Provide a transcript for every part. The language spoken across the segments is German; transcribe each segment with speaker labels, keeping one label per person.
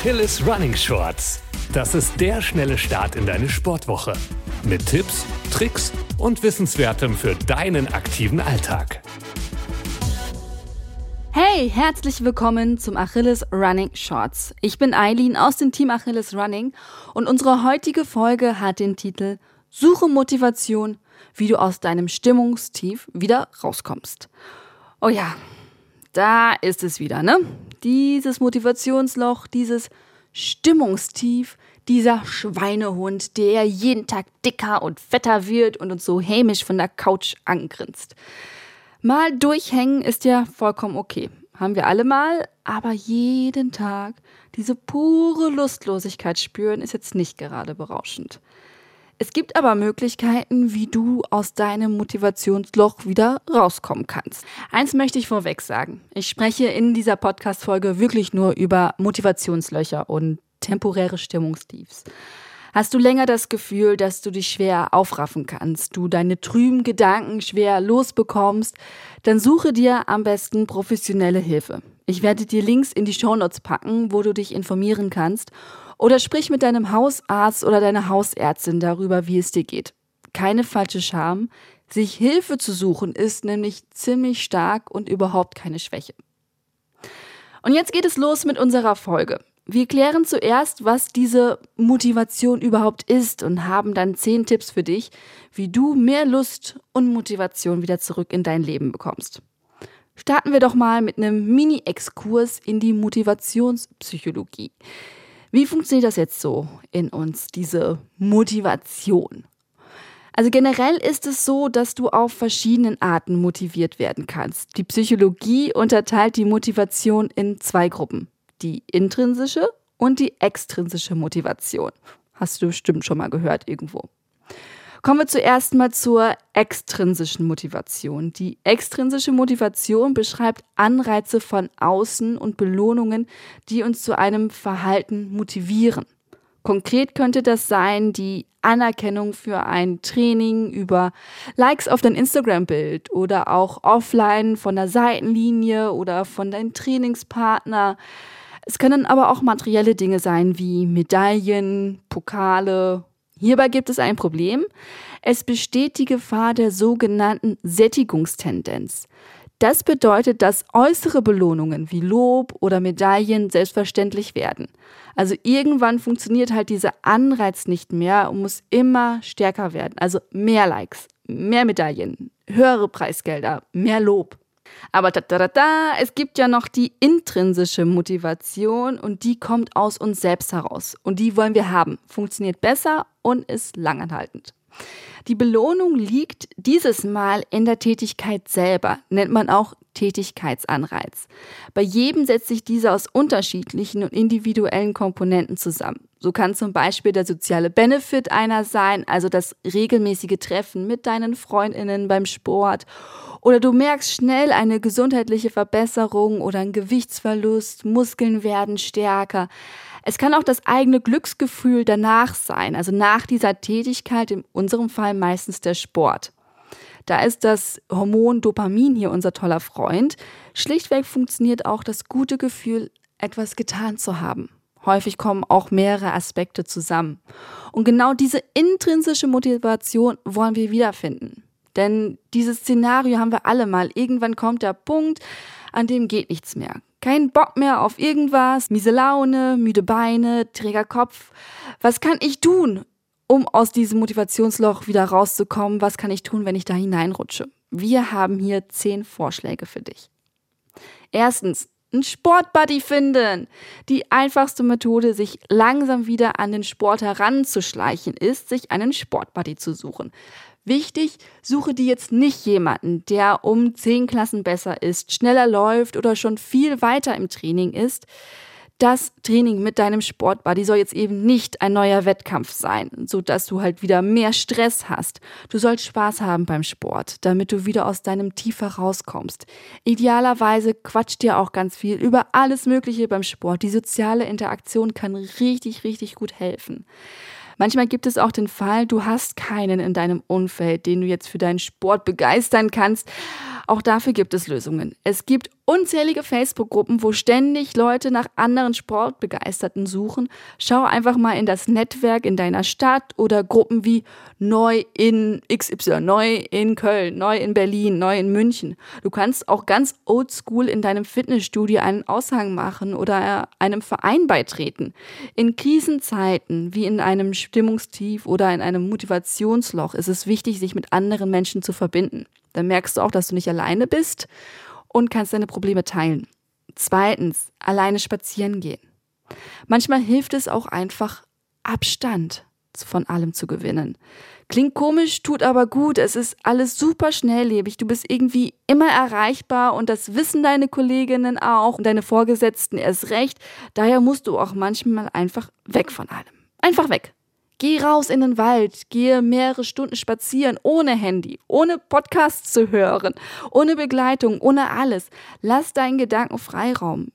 Speaker 1: Achilles Running Shorts. Das ist der schnelle Start in deine Sportwoche. Mit Tipps, Tricks und Wissenswertem für deinen aktiven Alltag.
Speaker 2: Hey, herzlich willkommen zum Achilles Running Shorts. Ich bin Eileen aus dem Team Achilles Running und unsere heutige Folge hat den Titel Suche Motivation, wie du aus deinem Stimmungstief wieder rauskommst. Oh ja, da ist es wieder, ne? Dieses Motivationsloch, dieses Stimmungstief, dieser Schweinehund, der jeden Tag dicker und fetter wird und uns so hämisch von der Couch angrinst. Mal durchhängen ist ja vollkommen okay. Haben wir alle mal, aber jeden Tag diese pure Lustlosigkeit spüren ist jetzt nicht gerade berauschend. Es gibt aber Möglichkeiten, wie du aus deinem Motivationsloch wieder rauskommen kannst. Eins möchte ich vorweg sagen. Ich spreche in dieser Podcast-Folge wirklich nur über Motivationslöcher und temporäre Stimmungstiefs. Hast du länger das Gefühl, dass du dich schwer aufraffen kannst, du deine trüben Gedanken schwer losbekommst, dann suche dir am besten professionelle Hilfe. Ich werde dir Links in die Shownotes packen, wo du dich informieren kannst oder sprich mit deinem Hausarzt oder deiner Hausärztin darüber, wie es dir geht. Keine falsche Scham. Sich Hilfe zu suchen ist nämlich ziemlich stark und überhaupt keine Schwäche. Und jetzt geht es los mit unserer Folge. Wir klären zuerst, was diese Motivation überhaupt ist und haben dann zehn Tipps für dich, wie du mehr Lust und Motivation wieder zurück in dein Leben bekommst. Starten wir doch mal mit einem Mini-Exkurs in die Motivationspsychologie. Wie funktioniert das jetzt so in uns, diese Motivation? Also generell ist es so, dass du auf verschiedenen Arten motiviert werden kannst. Die Psychologie unterteilt die Motivation in zwei Gruppen. Die intrinsische und die extrinsische Motivation. Hast du bestimmt schon mal gehört irgendwo. Kommen wir zuerst mal zur extrinsischen Motivation. Die extrinsische Motivation beschreibt Anreize von außen und Belohnungen, die uns zu einem Verhalten motivieren. Konkret könnte das sein die Anerkennung für ein Training über Likes auf dein Instagram-Bild oder auch offline von der Seitenlinie oder von deinem Trainingspartner. Es können aber auch materielle Dinge sein wie Medaillen, Pokale Hierbei gibt es ein Problem. Es besteht die Gefahr der sogenannten Sättigungstendenz. Das bedeutet, dass äußere Belohnungen wie Lob oder Medaillen selbstverständlich werden. Also irgendwann funktioniert halt dieser Anreiz nicht mehr und muss immer stärker werden. Also mehr Likes, mehr Medaillen, höhere Preisgelder, mehr Lob. Aber da, da, da, da, es gibt ja noch die intrinsische Motivation und die kommt aus uns selbst heraus. Und die wollen wir haben. Funktioniert besser und ist langanhaltend. Die Belohnung liegt dieses Mal in der Tätigkeit selber, nennt man auch Tätigkeitsanreiz. Bei jedem setzt sich dieser aus unterschiedlichen und individuellen Komponenten zusammen. So kann zum Beispiel der soziale Benefit einer sein, also das regelmäßige Treffen mit deinen Freundinnen beim Sport. Oder du merkst schnell eine gesundheitliche Verbesserung oder ein Gewichtsverlust, Muskeln werden stärker. Es kann auch das eigene Glücksgefühl danach sein, also nach dieser Tätigkeit, in unserem Fall meistens der Sport. Da ist das Hormon Dopamin hier unser toller Freund. Schlichtweg funktioniert auch das gute Gefühl, etwas getan zu haben. Häufig kommen auch mehrere Aspekte zusammen. Und genau diese intrinsische Motivation wollen wir wiederfinden. Denn dieses Szenario haben wir alle mal. Irgendwann kommt der Punkt, an dem geht nichts mehr. Kein Bock mehr auf irgendwas, miese Laune, müde Beine, träger Kopf. Was kann ich tun, um aus diesem Motivationsloch wieder rauszukommen? Was kann ich tun, wenn ich da hineinrutsche? Wir haben hier zehn Vorschläge für dich. Erstens, ein Sportbuddy finden. Die einfachste Methode, sich langsam wieder an den Sport heranzuschleichen, ist, sich einen Sportbuddy zu suchen. Wichtig, suche dir jetzt nicht jemanden, der um zehn Klassen besser ist, schneller läuft oder schon viel weiter im Training ist. Das Training mit deinem Sportbuddy soll jetzt eben nicht ein neuer Wettkampf sein, so dass du halt wieder mehr Stress hast. Du sollst Spaß haben beim Sport, damit du wieder aus deinem Tief herauskommst. Idealerweise quatscht dir auch ganz viel über alles Mögliche beim Sport. Die soziale Interaktion kann richtig, richtig gut helfen. Manchmal gibt es auch den Fall, du hast keinen in deinem Umfeld, den du jetzt für deinen Sport begeistern kannst. Auch dafür gibt es Lösungen. Es gibt unzählige Facebook-Gruppen, wo ständig Leute nach anderen Sportbegeisterten suchen. Schau einfach mal in das Netzwerk in deiner Stadt oder Gruppen wie Neu in XY, Neu in Köln, Neu in Berlin, Neu in München. Du kannst auch ganz oldschool in deinem Fitnessstudio einen Aushang machen oder einem Verein beitreten. In Krisenzeiten wie in einem Stimmungstief oder in einem Motivationsloch ist es wichtig, sich mit anderen Menschen zu verbinden. Dann merkst du auch, dass du nicht alleine bist und kannst deine Probleme teilen. Zweitens, alleine spazieren gehen. Manchmal hilft es auch einfach, Abstand von allem zu gewinnen. Klingt komisch, tut aber gut. Es ist alles super schnelllebig. Du bist irgendwie immer erreichbar und das wissen deine Kolleginnen auch und deine Vorgesetzten erst recht. Daher musst du auch manchmal einfach weg von allem. Einfach weg. Geh raus in den Wald, gehe mehrere Stunden spazieren, ohne Handy, ohne Podcasts zu hören, ohne Begleitung, ohne alles. Lass deinen Gedanken Freiraum.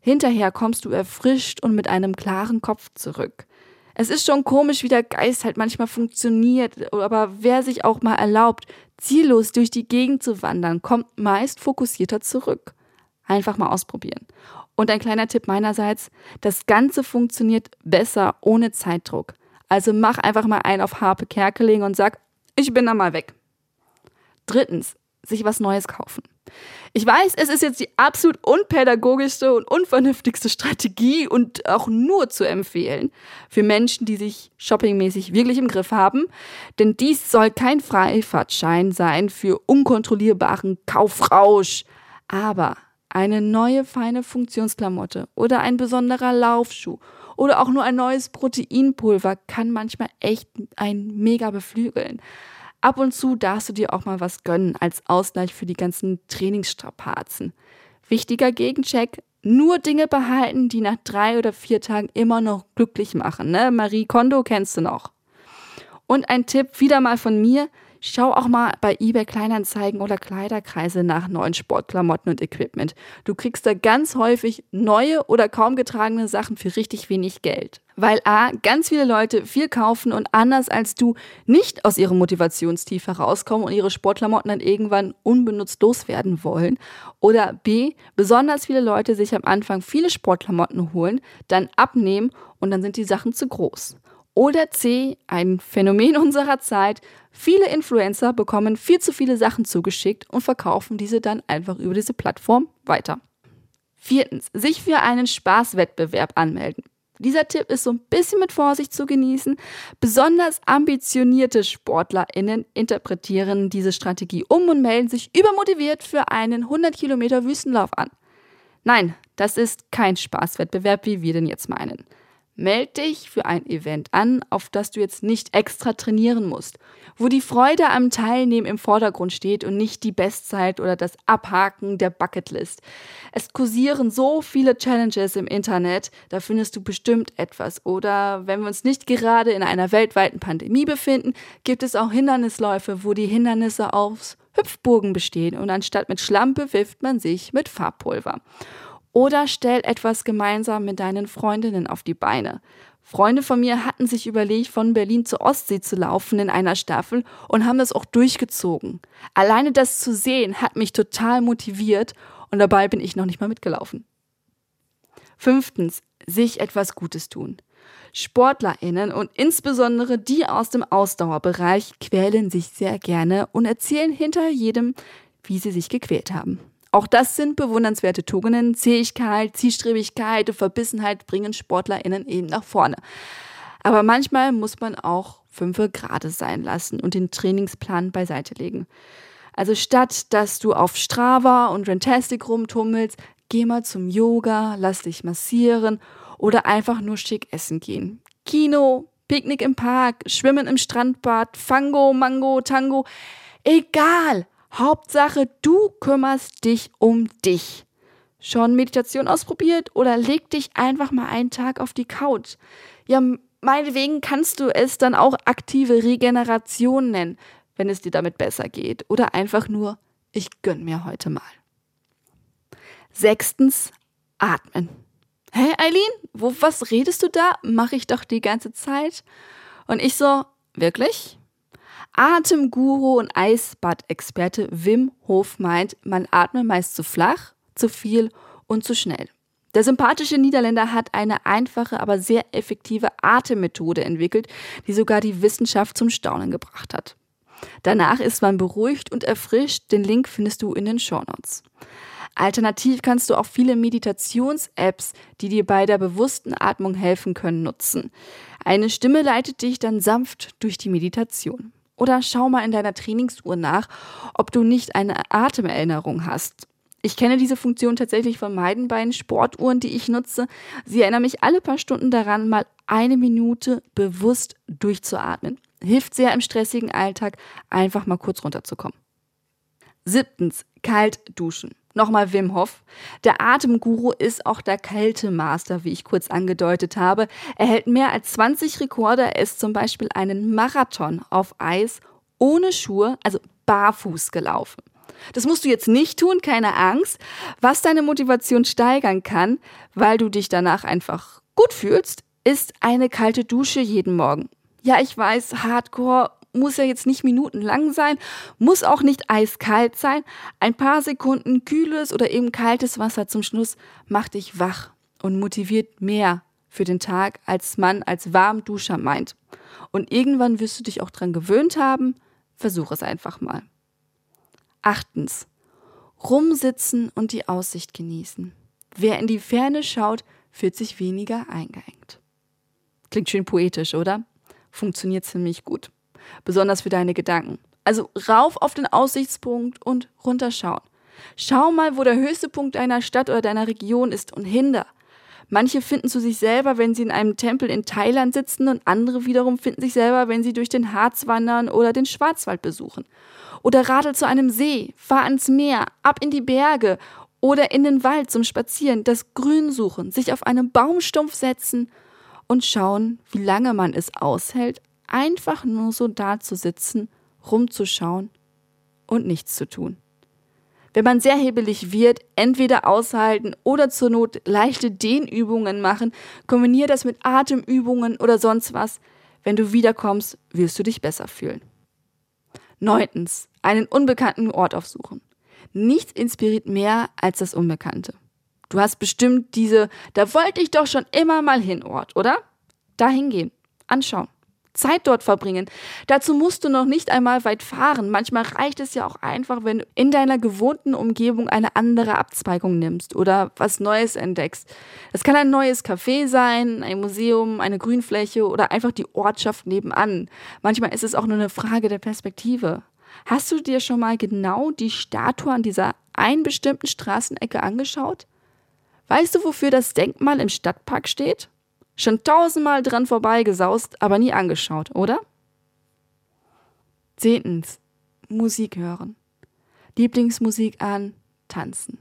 Speaker 2: Hinterher kommst du erfrischt und mit einem klaren Kopf zurück. Es ist schon komisch, wie der Geist halt manchmal funktioniert, aber wer sich auch mal erlaubt, ziellos durch die Gegend zu wandern, kommt meist fokussierter zurück. Einfach mal ausprobieren. Und ein kleiner Tipp meinerseits, das Ganze funktioniert besser ohne Zeitdruck. Also mach einfach mal einen auf Harpe Kerkeling und sag, ich bin da mal weg. Drittens, sich was Neues kaufen. Ich weiß, es ist jetzt die absolut unpädagogischste und unvernünftigste Strategie und auch nur zu empfehlen für Menschen, die sich shoppingmäßig wirklich im Griff haben. Denn dies soll kein Freifahrtschein sein für unkontrollierbaren Kaufrausch. Aber eine neue feine Funktionsklamotte oder ein besonderer Laufschuh oder auch nur ein neues Proteinpulver kann manchmal echt ein mega beflügeln. Ab und zu darfst du dir auch mal was gönnen als Ausgleich für die ganzen Trainingsstrapazen. Wichtiger Gegencheck, nur Dinge behalten, die nach drei oder vier Tagen immer noch glücklich machen. Ne? Marie Kondo kennst du noch. Und ein Tipp wieder mal von mir, Schau auch mal bei eBay Kleinanzeigen oder Kleiderkreise nach neuen Sportklamotten und Equipment. Du kriegst da ganz häufig neue oder kaum getragene Sachen für richtig wenig Geld. Weil A, ganz viele Leute viel kaufen und anders als du nicht aus ihrem Motivationstief herauskommen und ihre Sportklamotten dann irgendwann unbenutzt loswerden wollen. Oder B, besonders viele Leute sich am Anfang viele Sportklamotten holen, dann abnehmen und dann sind die Sachen zu groß. Oder C, ein Phänomen unserer Zeit. Viele Influencer bekommen viel zu viele Sachen zugeschickt und verkaufen diese dann einfach über diese Plattform weiter. Viertens, sich für einen Spaßwettbewerb anmelden. Dieser Tipp ist so ein bisschen mit Vorsicht zu genießen. Besonders ambitionierte SportlerInnen interpretieren diese Strategie um und melden sich übermotiviert für einen 100 Kilometer Wüstenlauf an. Nein, das ist kein Spaßwettbewerb, wie wir den jetzt meinen. Meld dich für ein Event an, auf das du jetzt nicht extra trainieren musst, wo die Freude am Teilnehmen im Vordergrund steht und nicht die Bestzeit oder das Abhaken der Bucketlist. Es kursieren so viele Challenges im Internet, da findest du bestimmt etwas. Oder wenn wir uns nicht gerade in einer weltweiten Pandemie befinden, gibt es auch Hindernisläufe, wo die Hindernisse aus Hüpfburgen bestehen und anstatt mit Schlampe wirft man sich mit Farbpulver. Oder stell etwas gemeinsam mit deinen Freundinnen auf die Beine. Freunde von mir hatten sich überlegt, von Berlin zur Ostsee zu laufen in einer Staffel und haben das auch durchgezogen. Alleine das zu sehen hat mich total motiviert und dabei bin ich noch nicht mal mitgelaufen. Fünftens, sich etwas Gutes tun. SportlerInnen und insbesondere die aus dem Ausdauerbereich quälen sich sehr gerne und erzählen hinter jedem, wie sie sich gequält haben. Auch das sind bewundernswerte Tugenden. Zähigkeit, Zielstrebigkeit und Verbissenheit bringen SportlerInnen eben nach vorne. Aber manchmal muss man auch fünfe gerade sein lassen und den Trainingsplan beiseite legen. Also statt dass du auf Strava und Rantastic rumtummelst, geh mal zum Yoga, lass dich massieren oder einfach nur schick essen gehen. Kino, Picknick im Park, Schwimmen im Strandbad, Fango, Mango, Tango, egal. Hauptsache, du kümmerst dich um dich. Schon Meditation ausprobiert oder leg dich einfach mal einen Tag auf die Couch. Ja, meinetwegen kannst du es dann auch aktive Regeneration nennen, wenn es dir damit besser geht. Oder einfach nur, ich gönn mir heute mal. Sechstens, atmen. Hä, Eileen? Wo, was redest du da? Mache ich doch die ganze Zeit. Und ich so, wirklich? Atemguru und Eisbad-Experte Wim Hof meint, man atme meist zu flach, zu viel und zu schnell. Der sympathische Niederländer hat eine einfache, aber sehr effektive Atemmethode entwickelt, die sogar die Wissenschaft zum Staunen gebracht hat. Danach ist man beruhigt und erfrischt. Den Link findest du in den Shownotes. Alternativ kannst du auch viele Meditations-Apps, die dir bei der bewussten Atmung helfen können, nutzen. Eine Stimme leitet dich dann sanft durch die Meditation. Oder schau mal in deiner Trainingsuhr nach, ob du nicht eine Atemerinnerung hast. Ich kenne diese Funktion tatsächlich von meinen beiden Sportuhren, die ich nutze. Sie erinnern mich alle paar Stunden daran, mal eine Minute bewusst durchzuatmen. Hilft sehr im stressigen Alltag, einfach mal kurz runterzukommen. Siebtens, kalt duschen. Nochmal Wim Hof. Der Atemguru ist auch der Kältemaster, wie ich kurz angedeutet habe. Er hält mehr als 20 Rekorde. Er ist zum Beispiel einen Marathon auf Eis ohne Schuhe, also barfuß gelaufen. Das musst du jetzt nicht tun, keine Angst. Was deine Motivation steigern kann, weil du dich danach einfach gut fühlst, ist eine kalte Dusche jeden Morgen. Ja, ich weiß, Hardcore muss ja jetzt nicht minutenlang sein, muss auch nicht eiskalt sein. Ein paar Sekunden kühles oder eben kaltes Wasser zum Schluss macht dich wach und motiviert mehr für den Tag, als man als Warmduscher meint. Und irgendwann wirst du dich auch dran gewöhnt haben. Versuch es einfach mal. Achtens. Rumsitzen und die Aussicht genießen. Wer in die Ferne schaut, fühlt sich weniger eingeengt. Klingt schön poetisch, oder? Funktioniert ziemlich gut besonders für deine Gedanken. Also rauf auf den Aussichtspunkt und runterschauen. Schau mal, wo der höchste Punkt deiner Stadt oder deiner Region ist und hinder. Manche finden zu sich selber, wenn sie in einem Tempel in Thailand sitzen und andere wiederum finden sich selber, wenn sie durch den Harz wandern oder den Schwarzwald besuchen. Oder radel zu einem See, fahr ans Meer, ab in die Berge oder in den Wald zum Spazieren, das Grün suchen, sich auf einen Baumstumpf setzen und schauen, wie lange man es aushält, einfach nur so da zu sitzen, rumzuschauen und nichts zu tun. Wenn man sehr hebelig wird, entweder aushalten oder zur Not leichte Dehnübungen machen, kombiniere das mit Atemübungen oder sonst was. Wenn du wiederkommst, wirst du dich besser fühlen. Neuntens, einen unbekannten Ort aufsuchen. Nichts inspiriert mehr als das Unbekannte. Du hast bestimmt diese, da wollte ich doch schon immer mal hin Ort, oder? Dahin gehen, anschauen. Zeit dort verbringen. Dazu musst du noch nicht einmal weit fahren. Manchmal reicht es ja auch einfach, wenn du in deiner gewohnten Umgebung eine andere Abzweigung nimmst oder was Neues entdeckst. Es kann ein neues Café sein, ein Museum, eine Grünfläche oder einfach die Ortschaft nebenan. Manchmal ist es auch nur eine Frage der Perspektive. Hast du dir schon mal genau die Statue an dieser einen bestimmten Straßenecke angeschaut? Weißt du, wofür das Denkmal im Stadtpark steht? Schon tausendmal dran vorbeigesaust, aber nie angeschaut, oder? Zehntens. Musik hören. Lieblingsmusik an, tanzen.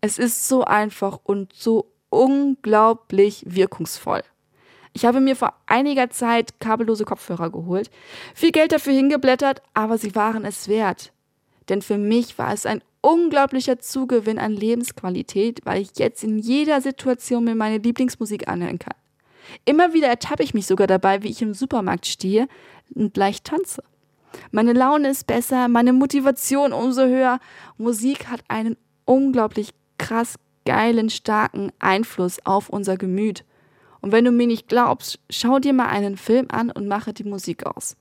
Speaker 2: Es ist so einfach und so unglaublich wirkungsvoll. Ich habe mir vor einiger Zeit kabellose Kopfhörer geholt, viel Geld dafür hingeblättert, aber sie waren es wert. Denn für mich war es ein unglaublicher Zugewinn an Lebensqualität, weil ich jetzt in jeder Situation mir meine Lieblingsmusik anhören kann. Immer wieder ertappe ich mich sogar dabei, wie ich im Supermarkt stehe und leicht tanze. Meine Laune ist besser, meine Motivation umso höher. Musik hat einen unglaublich krass geilen, starken Einfluss auf unser Gemüt. Und wenn du mir nicht glaubst, schau dir mal einen Film an und mache die Musik aus.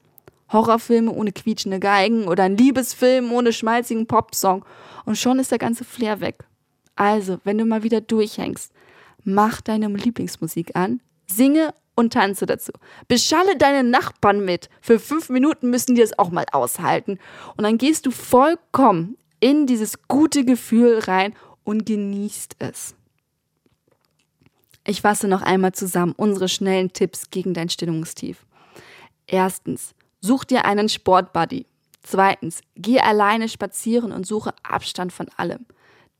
Speaker 2: Horrorfilme ohne quietschende Geigen oder ein Liebesfilm ohne schmalzigen Popsong und schon ist der ganze Flair weg. Also, wenn du mal wieder durchhängst, mach deine Lieblingsmusik an, Singe und tanze dazu. Beschalle deine Nachbarn mit. Für fünf Minuten müssen die es auch mal aushalten. Und dann gehst du vollkommen in dieses gute Gefühl rein und genießt es. Ich fasse noch einmal zusammen unsere schnellen Tipps gegen dein Stimmungstief. Erstens, such dir einen Sportbuddy. Zweitens, geh alleine spazieren und suche Abstand von allem.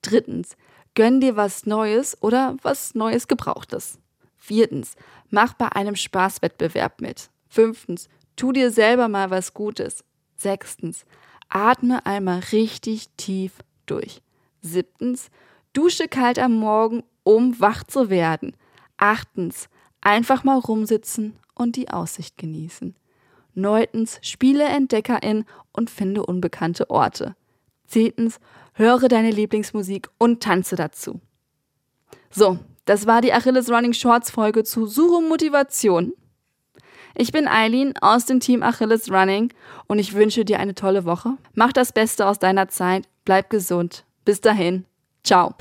Speaker 2: Drittens, gönn dir was Neues oder was Neues Gebrauchtes. Viertens, mach bei einem Spaßwettbewerb mit. Fünftens, tu dir selber mal was Gutes. Sechstens, atme einmal richtig tief durch. Siebtens, dusche kalt am Morgen, um wach zu werden. Achtens, einfach mal rumsitzen und die Aussicht genießen. Neuntens, spiele Entdeckerin und finde unbekannte Orte. Zehntens, höre deine Lieblingsmusik und tanze dazu. So, das war die Achilles Running Shorts Folge zu Suche Motivation. Ich bin Eileen aus dem Team Achilles Running und ich wünsche dir eine tolle Woche. Mach das Beste aus deiner Zeit, bleib gesund. Bis dahin, ciao.